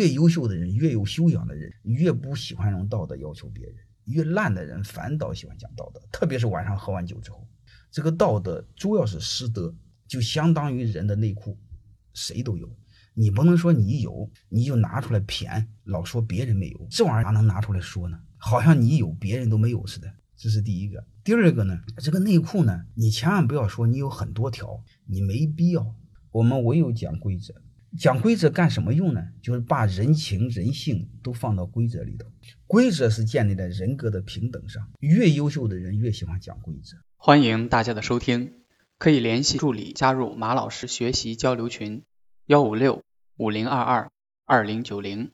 越优秀的人，越有修养的人，越不喜欢用道德要求别人；越烂的人，反倒喜欢讲道德。特别是晚上喝完酒之后，这个道德主要是师德，就相当于人的内裤，谁都有。你不能说你有，你就拿出来谝，老说别人没有，这玩意儿哪能拿出来说呢？好像你有，别人都没有似的。这是第一个。第二个呢，这个内裤呢，你千万不要说你有很多条，你没必要。我们唯有讲规则。讲规则干什么用呢？就是把人情人性都放到规则里头。规则是建立在人格的平等上。越优秀的人越喜欢讲规则。欢迎大家的收听，可以联系助理加入马老师学习交流群：幺五六五零二二二零九零。